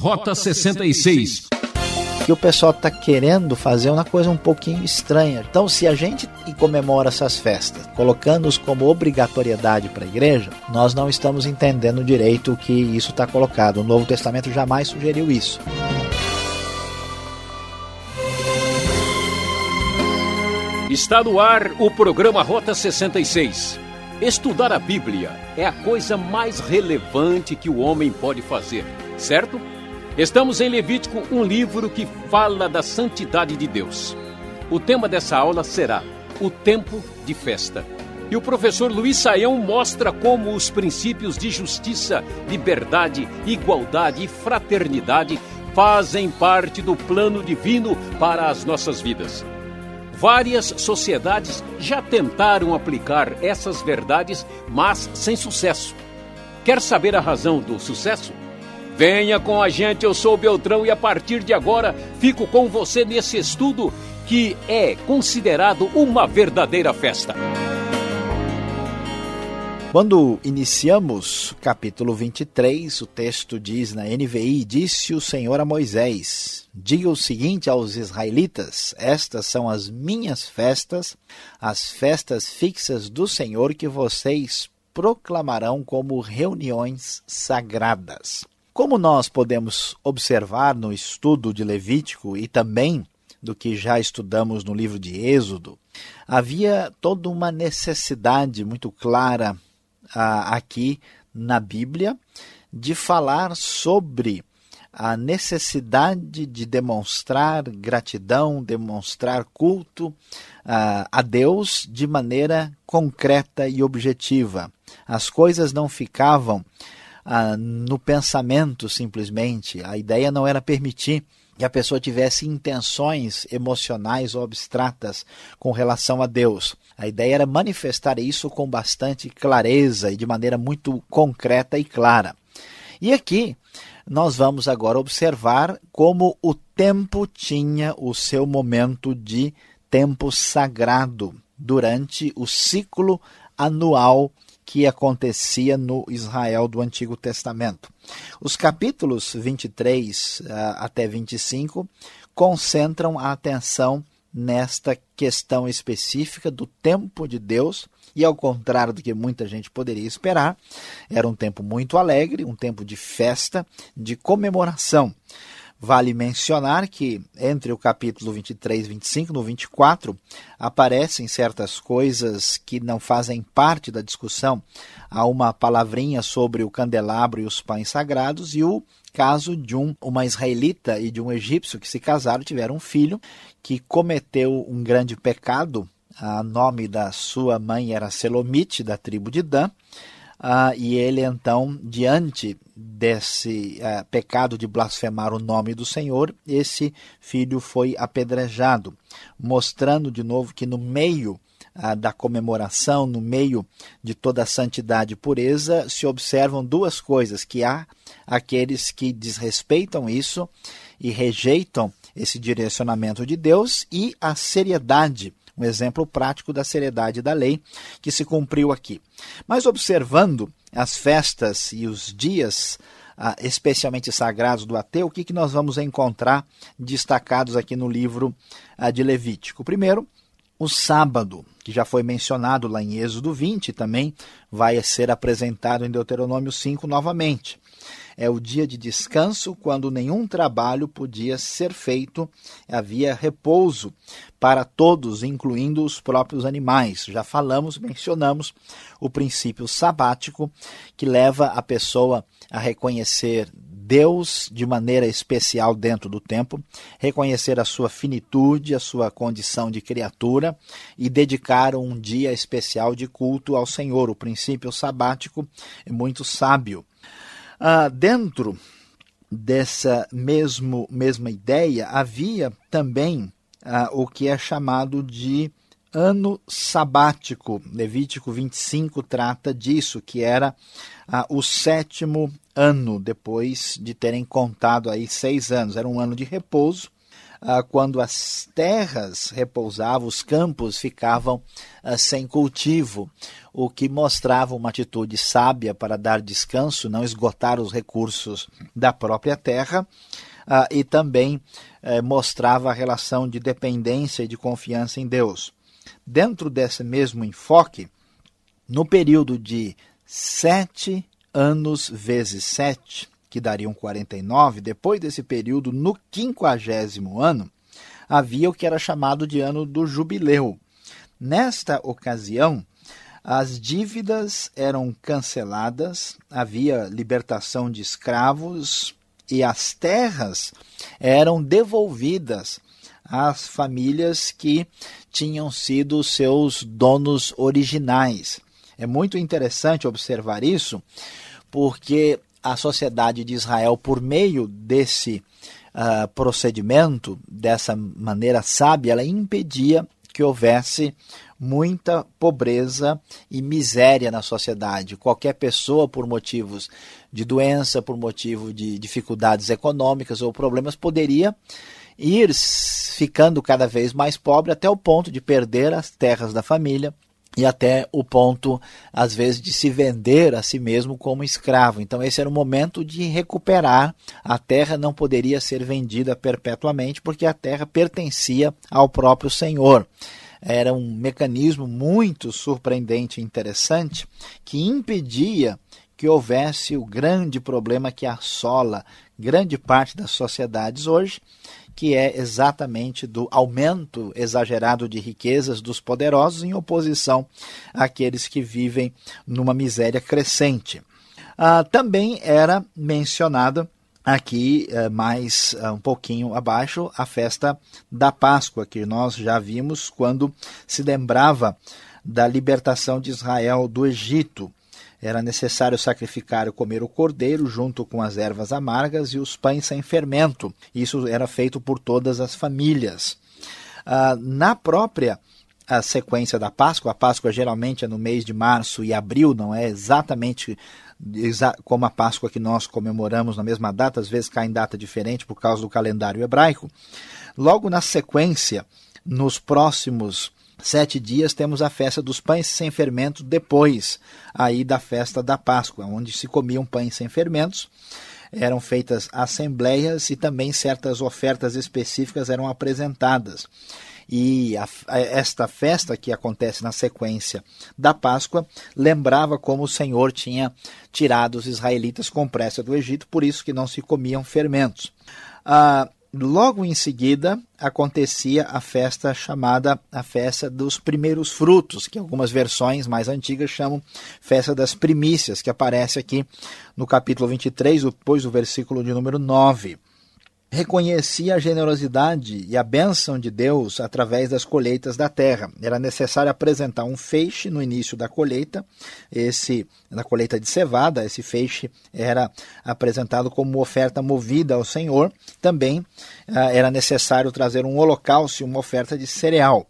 Rota 66 que o pessoal está querendo fazer uma coisa um pouquinho estranha. Então, se a gente comemora essas festas, colocando-os como obrigatoriedade para a igreja, nós não estamos entendendo direito o que isso está colocado. O Novo Testamento jamais sugeriu isso. Está no ar o programa Rota 66. Estudar a Bíblia é a coisa mais relevante que o homem pode fazer, certo? Estamos em Levítico, um livro que fala da santidade de Deus. O tema dessa aula será o tempo de festa. E o professor Luiz Saião mostra como os princípios de justiça, liberdade, igualdade e fraternidade fazem parte do plano divino para as nossas vidas. Várias sociedades já tentaram aplicar essas verdades, mas sem sucesso. Quer saber a razão do sucesso? Venha com a gente, eu sou Beltrão e a partir de agora fico com você nesse estudo que é considerado uma verdadeira festa. Quando iniciamos capítulo 23, o texto diz na NVI: Disse o Senhor a Moisés: Diga o seguinte aos israelitas: Estas são as minhas festas, as festas fixas do Senhor que vocês proclamarão como reuniões sagradas. Como nós podemos observar no estudo de Levítico e também do que já estudamos no livro de Êxodo, havia toda uma necessidade muito clara ah, aqui na Bíblia de falar sobre a necessidade de demonstrar gratidão, demonstrar culto ah, a Deus de maneira concreta e objetiva. As coisas não ficavam ah, no pensamento simplesmente. A ideia não era permitir que a pessoa tivesse intenções emocionais ou abstratas com relação a Deus. A ideia era manifestar isso com bastante clareza e de maneira muito concreta e clara. E aqui nós vamos agora observar como o tempo tinha o seu momento de tempo sagrado durante o ciclo anual que acontecia no Israel do Antigo Testamento. Os capítulos 23 uh, ah, até 25 concentram a atenção nesta questão específica do tempo de Deus, e ao contrário do que muita gente poderia esperar, era um tempo muito alegre, um tempo de festa, de comemoração. Vale mencionar que entre o capítulo 23 e 25, no 24, aparecem certas coisas que não fazem parte da discussão. Há uma palavrinha sobre o candelabro e os pães sagrados e o caso de um, uma israelita e de um egípcio que se casaram, tiveram um filho que cometeu um grande pecado. O nome da sua mãe era Selomite, da tribo de Dan. Ah, e ele então, diante desse uh, pecado de blasfemar o nome do Senhor, esse filho foi apedrejado, mostrando de novo que no meio uh, da comemoração, no meio de toda a santidade e pureza, se observam duas coisas: que há aqueles que desrespeitam isso e rejeitam esse direcionamento de Deus, e a seriedade um exemplo prático da seriedade da lei que se cumpriu aqui. Mas observando as festas e os dias ah, especialmente sagrados do ateu, o que, que nós vamos encontrar destacados aqui no livro ah, de Levítico? Primeiro, o sábado, que já foi mencionado lá em Êxodo 20, também vai ser apresentado em Deuteronômio 5 novamente é o dia de descanso, quando nenhum trabalho podia ser feito, havia repouso para todos, incluindo os próprios animais. Já falamos, mencionamos o princípio sabático que leva a pessoa a reconhecer Deus de maneira especial dentro do tempo, reconhecer a sua finitude, a sua condição de criatura e dedicar um dia especial de culto ao Senhor. O princípio sabático é muito sábio. Ah, dentro dessa mesmo, mesma ideia, havia também ah, o que é chamado de ano sabático. Levítico 25 trata disso, que era ah, o sétimo ano, depois de terem contado aí seis anos. Era um ano de repouso, quando as terras repousavam, os campos ficavam ah, sem cultivo, o que mostrava uma atitude sábia para dar descanso, não esgotar os recursos da própria terra, ah, e também eh, mostrava a relação de dependência e de confiança em Deus. Dentro desse mesmo enfoque, no período de sete anos vezes sete, que dariam 49, depois desse período, no quinquagésimo ano, havia o que era chamado de ano do jubileu. Nesta ocasião, as dívidas eram canceladas, havia libertação de escravos e as terras eram devolvidas às famílias que tinham sido seus donos originais. É muito interessante observar isso, porque a sociedade de Israel, por meio desse uh, procedimento, dessa maneira sábia, ela impedia que houvesse muita pobreza e miséria na sociedade. Qualquer pessoa, por motivos de doença, por motivo de dificuldades econômicas ou problemas, poderia ir ficando cada vez mais pobre até o ponto de perder as terras da família, e até o ponto, às vezes, de se vender a si mesmo como escravo. Então, esse era o momento de recuperar. A terra não poderia ser vendida perpetuamente, porque a terra pertencia ao próprio Senhor. Era um mecanismo muito surpreendente e interessante que impedia que houvesse o grande problema que assola grande parte das sociedades hoje, que é exatamente do aumento exagerado de riquezas dos poderosos em oposição àqueles que vivem numa miséria crescente. Ah, também era mencionada aqui eh, mais ah, um pouquinho abaixo a festa da Páscoa, que nós já vimos quando se lembrava da libertação de Israel do Egito era necessário sacrificar e comer o cordeiro junto com as ervas amargas e os pães sem fermento. Isso era feito por todas as famílias. Ah, na própria a sequência da Páscoa, a Páscoa geralmente é no mês de março e abril, não é exatamente como a Páscoa que nós comemoramos na mesma data, às vezes cai em data diferente por causa do calendário hebraico. Logo na sequência, nos próximos sete dias temos a festa dos pães sem fermento depois aí da festa da Páscoa, onde se comiam pães sem fermentos. Eram feitas assembleias e também certas ofertas específicas eram apresentadas. E a, a, esta festa que acontece na sequência da Páscoa lembrava como o Senhor tinha tirado os israelitas com pressa do Egito, por isso que não se comiam fermentos. Ah, logo em seguida acontecia a festa chamada a festa dos primeiros frutos, que algumas versões mais antigas chamam festa das primícias, que aparece aqui no capítulo 23, depois do versículo de número 9 reconhecia a generosidade e a bênção de Deus através das colheitas da terra. Era necessário apresentar um feixe no início da colheita, esse na colheita de cevada, esse feixe era apresentado como oferta movida ao Senhor. Também ah, era necessário trazer um holocausto e uma oferta de cereal.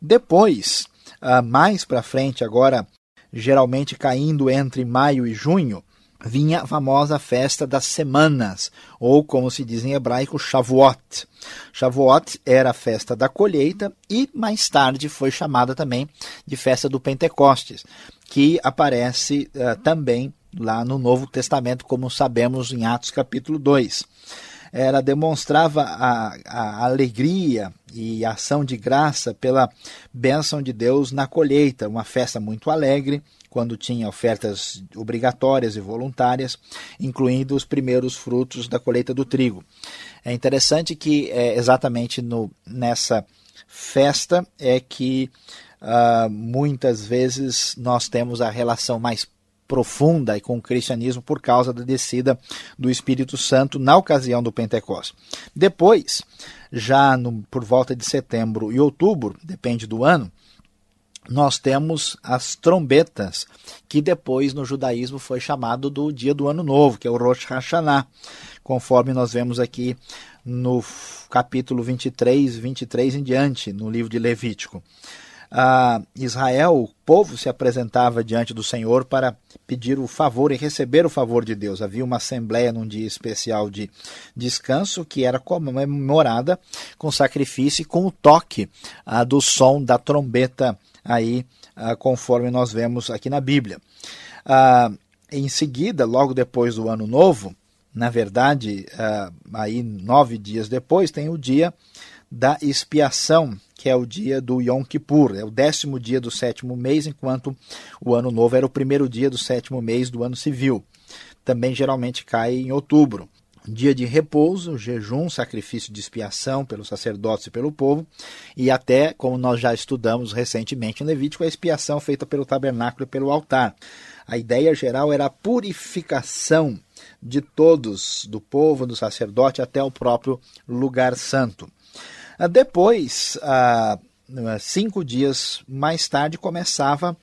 Depois, ah, mais para frente, agora geralmente caindo entre maio e junho, vinha a famosa festa das semanas, ou como se diz em hebraico, Shavuot. Shavuot era a festa da colheita e mais tarde foi chamada também de festa do Pentecostes, que aparece uh, também lá no Novo Testamento, como sabemos em Atos capítulo 2 ela demonstrava a, a alegria e ação de graça pela bênção de Deus na colheita, uma festa muito alegre, quando tinha ofertas obrigatórias e voluntárias, incluindo os primeiros frutos da colheita do trigo. É interessante que é, exatamente no, nessa festa é que uh, muitas vezes nós temos a relação mais profunda e com o cristianismo por causa da descida do Espírito Santo na ocasião do Pentecostes. Depois, já no, por volta de setembro e outubro, depende do ano, nós temos as trombetas, que depois no judaísmo foi chamado do dia do ano novo, que é o Rosh Hashanah, conforme nós vemos aqui no capítulo 23, 23 em diante, no livro de Levítico. Israel, o povo se apresentava diante do Senhor para pedir o favor e receber o favor de Deus. Havia uma assembleia num dia especial de descanso que era comemorada com sacrifício e com o toque ah, do som da trombeta aí, ah, conforme nós vemos aqui na Bíblia. Ah, em seguida, logo depois do Ano Novo, na verdade, aí nove dias depois, tem o dia da expiação, que é o dia do Yom Kippur, é o décimo dia do sétimo mês, enquanto o ano novo era o primeiro dia do sétimo mês do ano civil. Também geralmente cai em outubro. Dia de repouso, jejum, sacrifício de expiação pelos sacerdotes e pelo povo, e até, como nós já estudamos recentemente em Levítico, a expiação feita pelo tabernáculo e pelo altar. A ideia geral era a purificação de todos, do povo, do sacerdote, até o próprio lugar santo. Ah, depois, ah, cinco dias mais tarde, começava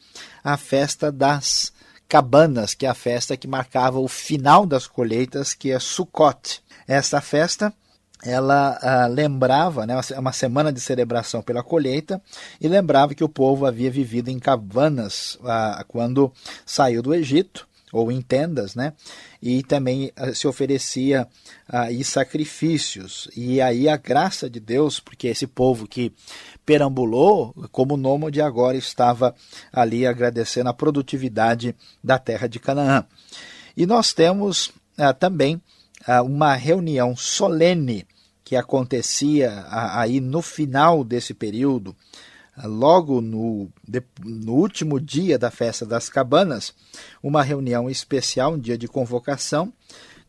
a festa das cabanas, que é a festa que marcava o final das colheitas, que é Sukkot. Essa festa ela ah, lembrava, né, uma semana de celebração pela colheita, e lembrava que o povo havia vivido em cabanas ah, quando saiu do Egito, ou em tendas, né? E também uh, se oferecia aí uh, sacrifícios. E aí a graça de Deus, porque esse povo que perambulou como nômade agora estava ali agradecendo a produtividade da terra de Canaã. E nós temos uh, também uma reunião solene que acontecia aí no final desse período, logo no, no último dia da festa das cabanas, uma reunião especial, um dia de convocação,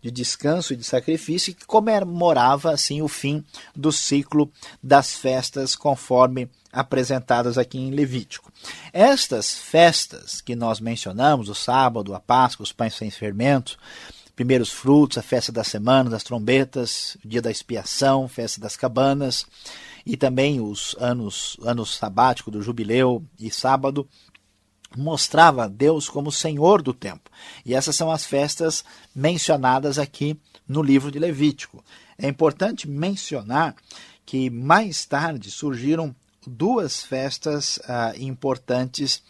de descanso e de sacrifício, que comemorava assim o fim do ciclo das festas conforme apresentadas aqui em Levítico. Estas festas que nós mencionamos, o sábado, a Páscoa, os pães sem fermento, primeiros frutos, a festa da semana, das trombetas, o dia da expiação, festa das cabanas, e também os anos, anos sabático do jubileu e sábado, mostrava Deus como Senhor do tempo. E essas são as festas mencionadas aqui no livro de Levítico. É importante mencionar que mais tarde surgiram duas festas ah, importantes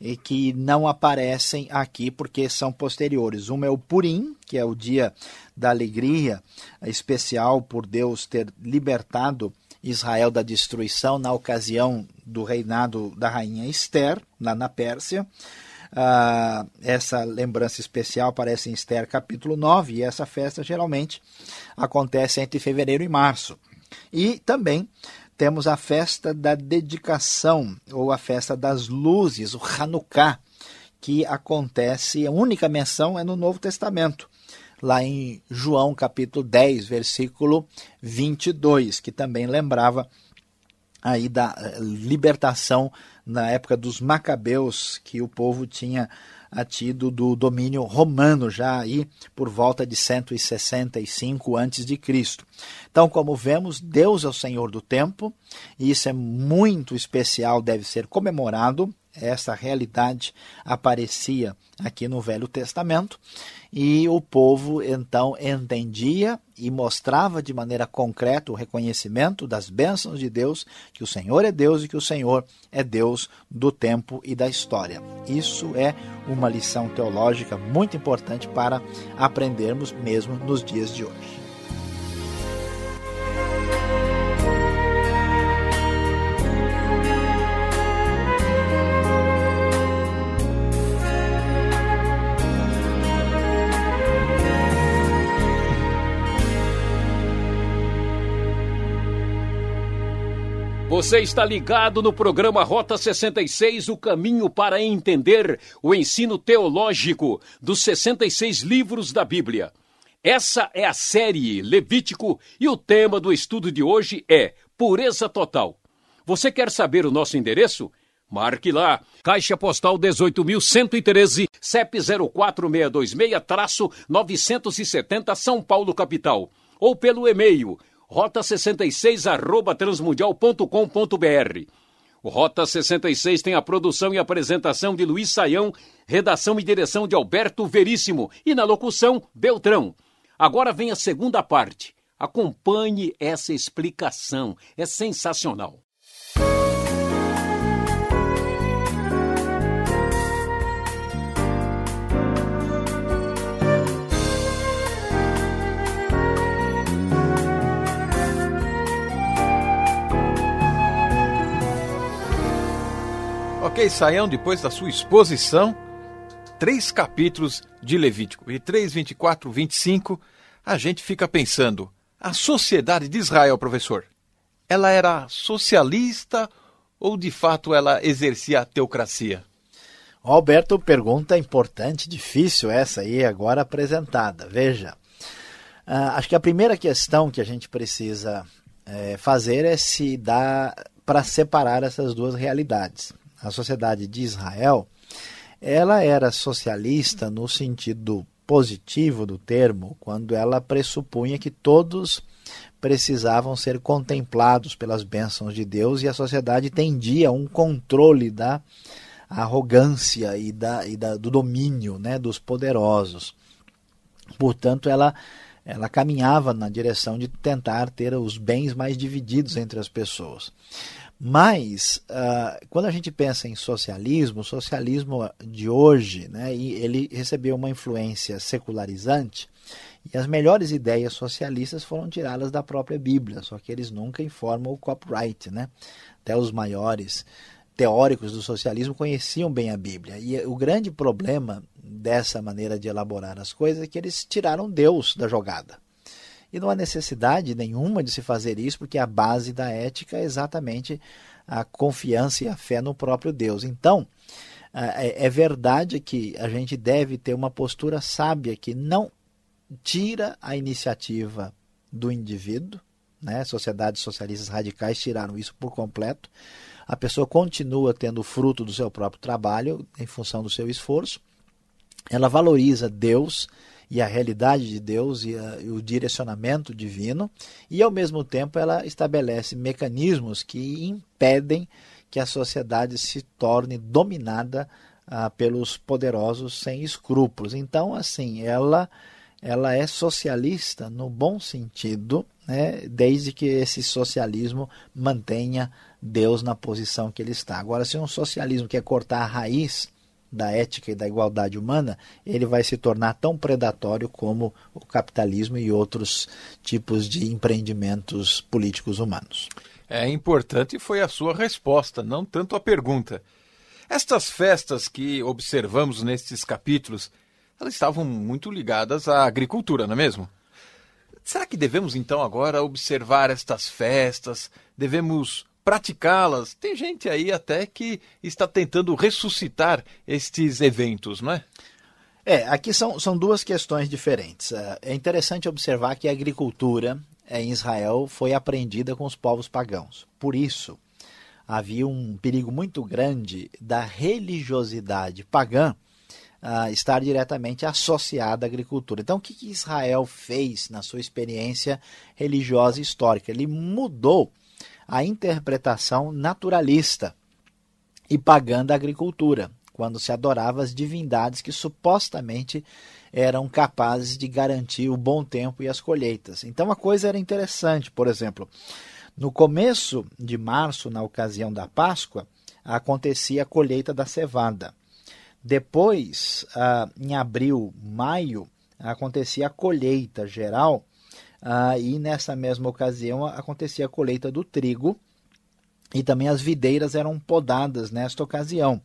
e que não aparecem aqui porque são posteriores. Uma é o Purim, que é o dia da alegria especial por Deus ter libertado Israel da destruição na ocasião do reinado da rainha Esther, lá na Pérsia. Uh, essa lembrança especial aparece em Esther capítulo 9, e essa festa geralmente acontece entre fevereiro e março. E também temos a festa da dedicação, ou a festa das luzes, o Hanukkah, que acontece, a única menção é no Novo Testamento lá em João capítulo 10, versículo 22, que também lembrava aí da eh, libertação na época dos macabeus que o povo tinha tido do domínio romano já aí por volta de 165 antes de Cristo. Então, como vemos, Deus é o Senhor do tempo, e isso é muito especial, deve ser comemorado. Essa realidade aparecia aqui no Velho Testamento e o povo então entendia e mostrava de maneira concreta o reconhecimento das bênçãos de Deus, que o Senhor é Deus e que o Senhor é Deus do tempo e da história. Isso é uma lição teológica muito importante para aprendermos mesmo nos dias de hoje. Você está ligado no programa Rota 66, o caminho para entender o ensino teológico dos 66 livros da Bíblia. Essa é a série Levítico e o tema do estudo de hoje é Pureza Total. Você quer saber o nosso endereço? Marque lá, Caixa Postal 18.113, CEP 04626-970 São Paulo, capital. Ou pelo e-mail rota66 arroba transmundial.com.br. O Rota 66 tem a produção e apresentação de Luiz Saião, redação e direção de Alberto Veríssimo e na locução Beltrão. Agora vem a segunda parte. Acompanhe essa explicação, é sensacional. Ok, Saião, depois da sua exposição, três capítulos de Levítico e 3, 24, 25, a gente fica pensando, a sociedade de Israel, professor, ela era socialista ou de fato ela exercia a teocracia? Alberto, pergunta importante, difícil essa aí agora apresentada. Veja, uh, acho que a primeira questão que a gente precisa é, fazer é se dar para separar essas duas realidades. A sociedade de Israel, ela era socialista no sentido positivo do termo, quando ela pressupunha que todos precisavam ser contemplados pelas bênçãos de Deus e a sociedade tendia a um controle da arrogância e, da, e da, do domínio né, dos poderosos. Portanto, ela, ela caminhava na direção de tentar ter os bens mais divididos entre as pessoas. Mas, uh, quando a gente pensa em socialismo, o socialismo de hoje, né, ele recebeu uma influência secularizante e as melhores ideias socialistas foram tiradas da própria Bíblia, só que eles nunca informam o copyright. Né? Até os maiores teóricos do socialismo conheciam bem a Bíblia. E o grande problema dessa maneira de elaborar as coisas é que eles tiraram Deus da jogada. E não há necessidade nenhuma de se fazer isso, porque a base da ética é exatamente a confiança e a fé no próprio Deus. Então, é, é verdade que a gente deve ter uma postura sábia que não tira a iniciativa do indivíduo, né? Sociedades socialistas radicais tiraram isso por completo. A pessoa continua tendo fruto do seu próprio trabalho em função do seu esforço. Ela valoriza Deus e a realidade de Deus e, a, e, o direcionamento divino, e ao mesmo tempo ela estabelece mecanismos que impedem que a sociedade se torne dominada ah, pelos poderosos sem escrúpulos. Então, assim, ela ela é socialista no bom sentido, né, desde que esse socialismo mantenha Deus na posição que ele está. Agora, se um socialismo quer cortar a raiz da ética e da igualdade humana, ele vai se tornar tão predatório como o capitalismo e outros tipos de empreendimentos políticos humanos. É importante foi a sua resposta, não tanto a pergunta. Estas festas que observamos nestes capítulos, elas estavam muito ligadas à agricultura, não é mesmo? Será que devemos então agora observar estas festas? Devemos praticá-las. Tem gente aí até que está tentando ressuscitar estes eventos, não é? É, aqui são, são duas questões diferentes. É, é interessante observar que a agricultura em Israel foi aprendida com os povos pagãos. Por isso, havia um perigo muito grande da religiosidade pagã uh, estar diretamente associada à agricultura. Então, o que, que Israel fez na sua experiência religiosa e histórica? Ele mudou a interpretação naturalista e pagã da agricultura, quando se adorava as divindades que supostamente eram capazes de garantir o bom tempo e as colheitas. Então a coisa era interessante, por exemplo, no começo de março, na ocasião da Páscoa, acontecia a colheita da cevada. Depois, ah, em abril, maio, acontecia a colheita geral ah, e nessa mesma ocasião acontecia a colheita do trigo e também as videiras eram podadas nesta ocasião.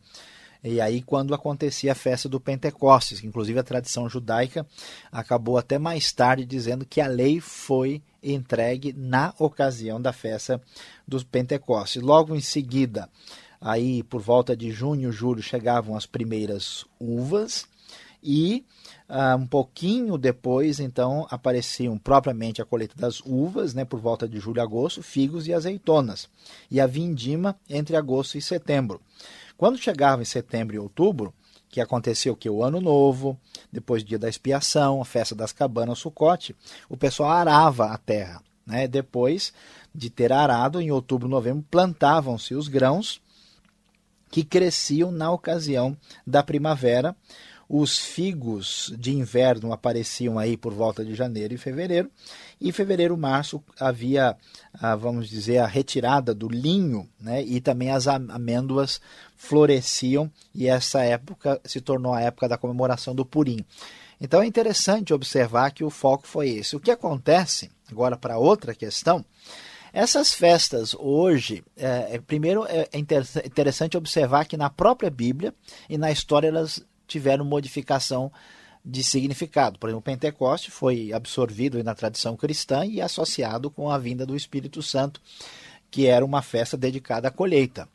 E aí, quando acontecia a festa do Pentecostes, que inclusive a tradição judaica acabou até mais tarde dizendo que a lei foi entregue na ocasião da festa dos Pentecostes. Logo em seguida, aí por volta de junho, julho, chegavam as primeiras uvas e Uh, um pouquinho depois, então, apareciam propriamente a colheita das uvas, né, por volta de julho e agosto, figos e azeitonas, e a vindima entre agosto e setembro. Quando chegava em setembro e outubro, que aconteceu que o ano novo, depois do dia da expiação, a festa das cabanas, o sucote, o pessoal arava a terra. Né? Depois de ter arado, em outubro, novembro, plantavam-se os grãos que cresciam na ocasião da primavera, os figos de inverno apareciam aí por volta de janeiro e fevereiro. E fevereiro, março havia, ah, vamos dizer, a retirada do linho, né? E também as amêndoas floresciam e essa época se tornou a época da comemoração do Purim. Então é interessante observar que o foco foi esse. O que acontece agora para outra questão Essas festas hoje, é, primeiro é, é interessante observar que na própria Bíblia e na história elas tiveram modificação de significado. Por exemplo, o Pentecoste foi absorvido na tradição cristã e associado com a vinda do Espírito Santo, que era uma festa dedicada à colheita.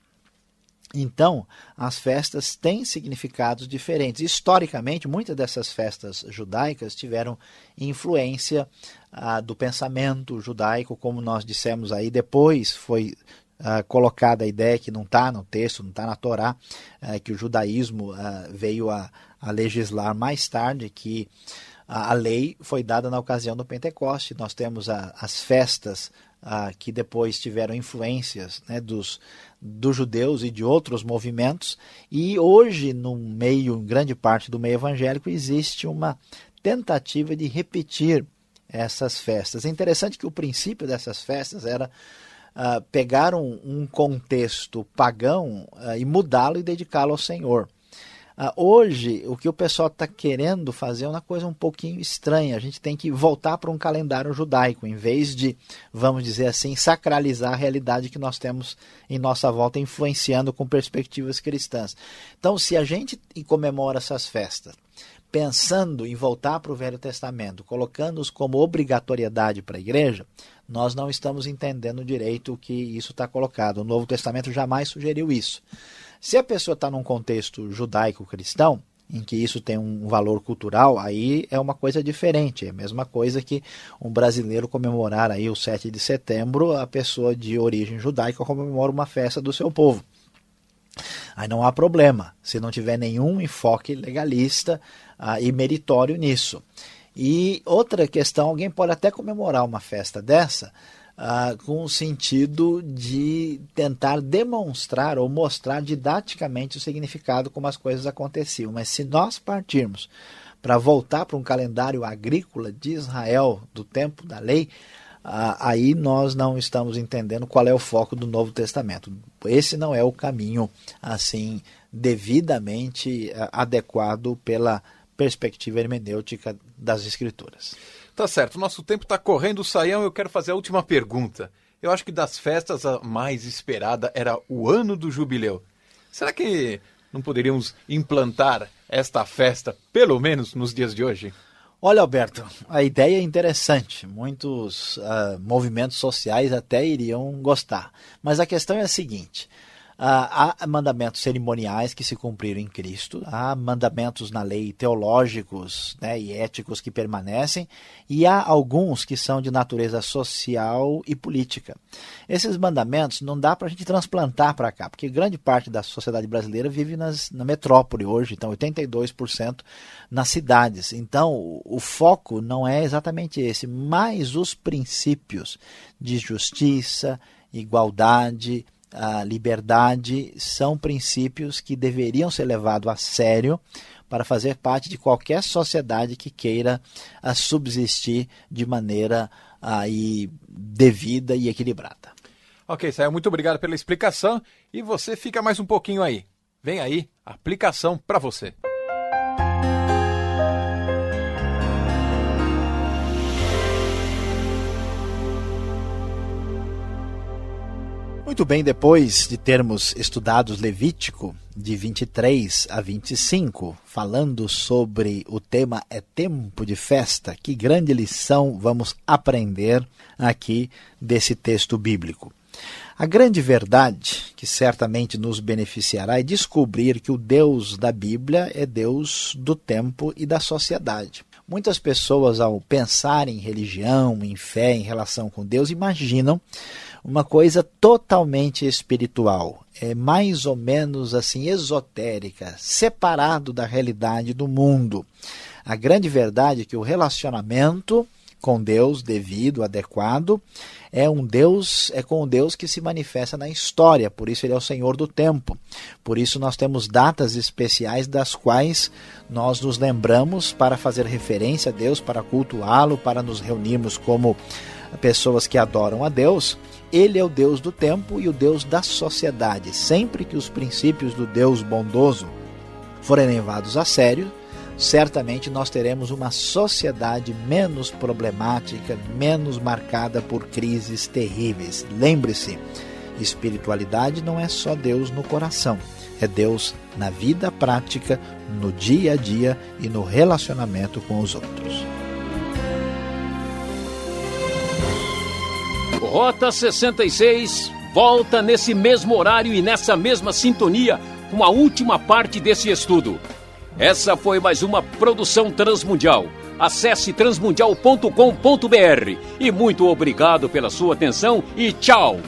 Então, as festas têm significados diferentes. Historicamente, muitas dessas festas judaicas tiveram influência ah, do pensamento judaico, como nós dissemos aí. Depois foi ah, colocada a ideia que não está no texto, não está na Torá, ah, que o judaísmo ah, veio a, a, legislar mais tarde, que a, a, lei foi dada na ocasião do Pentecoste. Nós temos as festas ah, que depois tiveram influências né, dos, dos judeus e de outros movimentos, e hoje, no meio, em grande parte do meio evangélico, existe uma tentativa de repetir essas festas. É interessante que o princípio dessas festas era uh, pegar um, um, contexto pagão uh, e mudá-lo e dedicá-lo ao Senhor. Uh, hoje, o que o pessoal está querendo fazer é uma coisa um pouquinho estranha. A gente tem que voltar para um calendário judaico, em vez de, vamos dizer assim, sacralizar a realidade que nós temos em nossa volta, influenciando com perspectivas cristãs. Então, se a gente comemora essas festas, pensando em voltar para o Velho Testamento, colocando-os como obrigatoriedade para a igreja, nós não estamos entendendo direito o que isso está colocado. O Novo Testamento jamais sugeriu isso. Se a pessoa está num contexto judaico-cristão, em que isso tem um valor cultural, aí é uma coisa diferente. É a mesma coisa que um brasileiro comemorar aí o 7 de setembro, a pessoa de origem judaica comemora uma festa do seu povo. Aí não há problema, se não tiver nenhum enfoque legalista ah, e meritório nisso. E outra questão, alguém pode até comemorar uma festa dessa, ah, com o sentido de tentar demonstrar ou mostrar didaticamente o significado como as coisas aconteciam. Mas se nós partirmos para voltar para um calendário agrícola de Israel do tempo da lei, ah, aí nós não estamos entendendo qual é o foco do Novo Testamento. Esse não é o caminho assim devidamente ah, adequado pela perspectiva hermenêutica das Escrituras. Tá certo, nosso tempo está correndo, Saião, eu quero fazer a última pergunta. Eu acho que das festas a mais esperada era o ano do jubileu. Será que não poderíamos implantar esta festa, pelo menos nos dias de hoje? Olha, Alberto, a ideia é interessante. Muitos uh, movimentos sociais até iriam gostar. Mas a questão é a seguinte: ah, há mandamentos cerimoniais que se cumpriram em Cristo, há mandamentos na lei teológicos né, e éticos que permanecem, e há alguns que são de natureza social e política. Esses mandamentos não dá para a gente transplantar para cá, porque grande parte da sociedade brasileira vive nas, na metrópole hoje, então 82% nas cidades. Então o, o foco não é exatamente esse, mas os princípios de justiça, igualdade, a liberdade são princípios que deveriam ser levados a sério para fazer parte de qualquer sociedade que queira subsistir de maneira aí devida e equilibrada. Ok, Saia, muito obrigado pela explicação e você fica mais um pouquinho aí. Vem aí, aplicação para você. Muito bem, depois de termos estudado Levítico de 23 a 25, falando sobre o tema é tempo de festa, que grande lição vamos aprender aqui desse texto bíblico. A grande verdade que certamente nos beneficiará é descobrir que o Deus da Bíblia é Deus do tempo e da sociedade. Muitas pessoas, ao pensar em religião, em fé, em relação com Deus, imaginam uma coisa totalmente espiritual, é mais ou menos assim esotérica, separado da realidade do mundo. A grande verdade é que o relacionamento com Deus devido, adequado, é um Deus, é com Deus que se manifesta na história, por isso ele é o Senhor do tempo. Por isso nós temos datas especiais das quais nós nos lembramos para fazer referência a Deus, para cultuá-lo, para nos reunirmos como pessoas que adoram a Deus ele é o Deus do tempo e o Deus da sociedade. Sempre que os princípios do Deus bondoso forem levados a sério, certamente nós teremos uma sociedade menos problemática, menos marcada por crises terríveis. Lembre-se, espiritualidade não é só Deus no coração, é Deus na vida prática, no dia a dia e no relacionamento com os outros. Rota 66 volta nesse mesmo horário e nessa mesma sintonia com a última parte desse estudo. Essa foi mais uma produção transmundial. Acesse transmundial.com.br e muito obrigado pela sua atenção e tchau!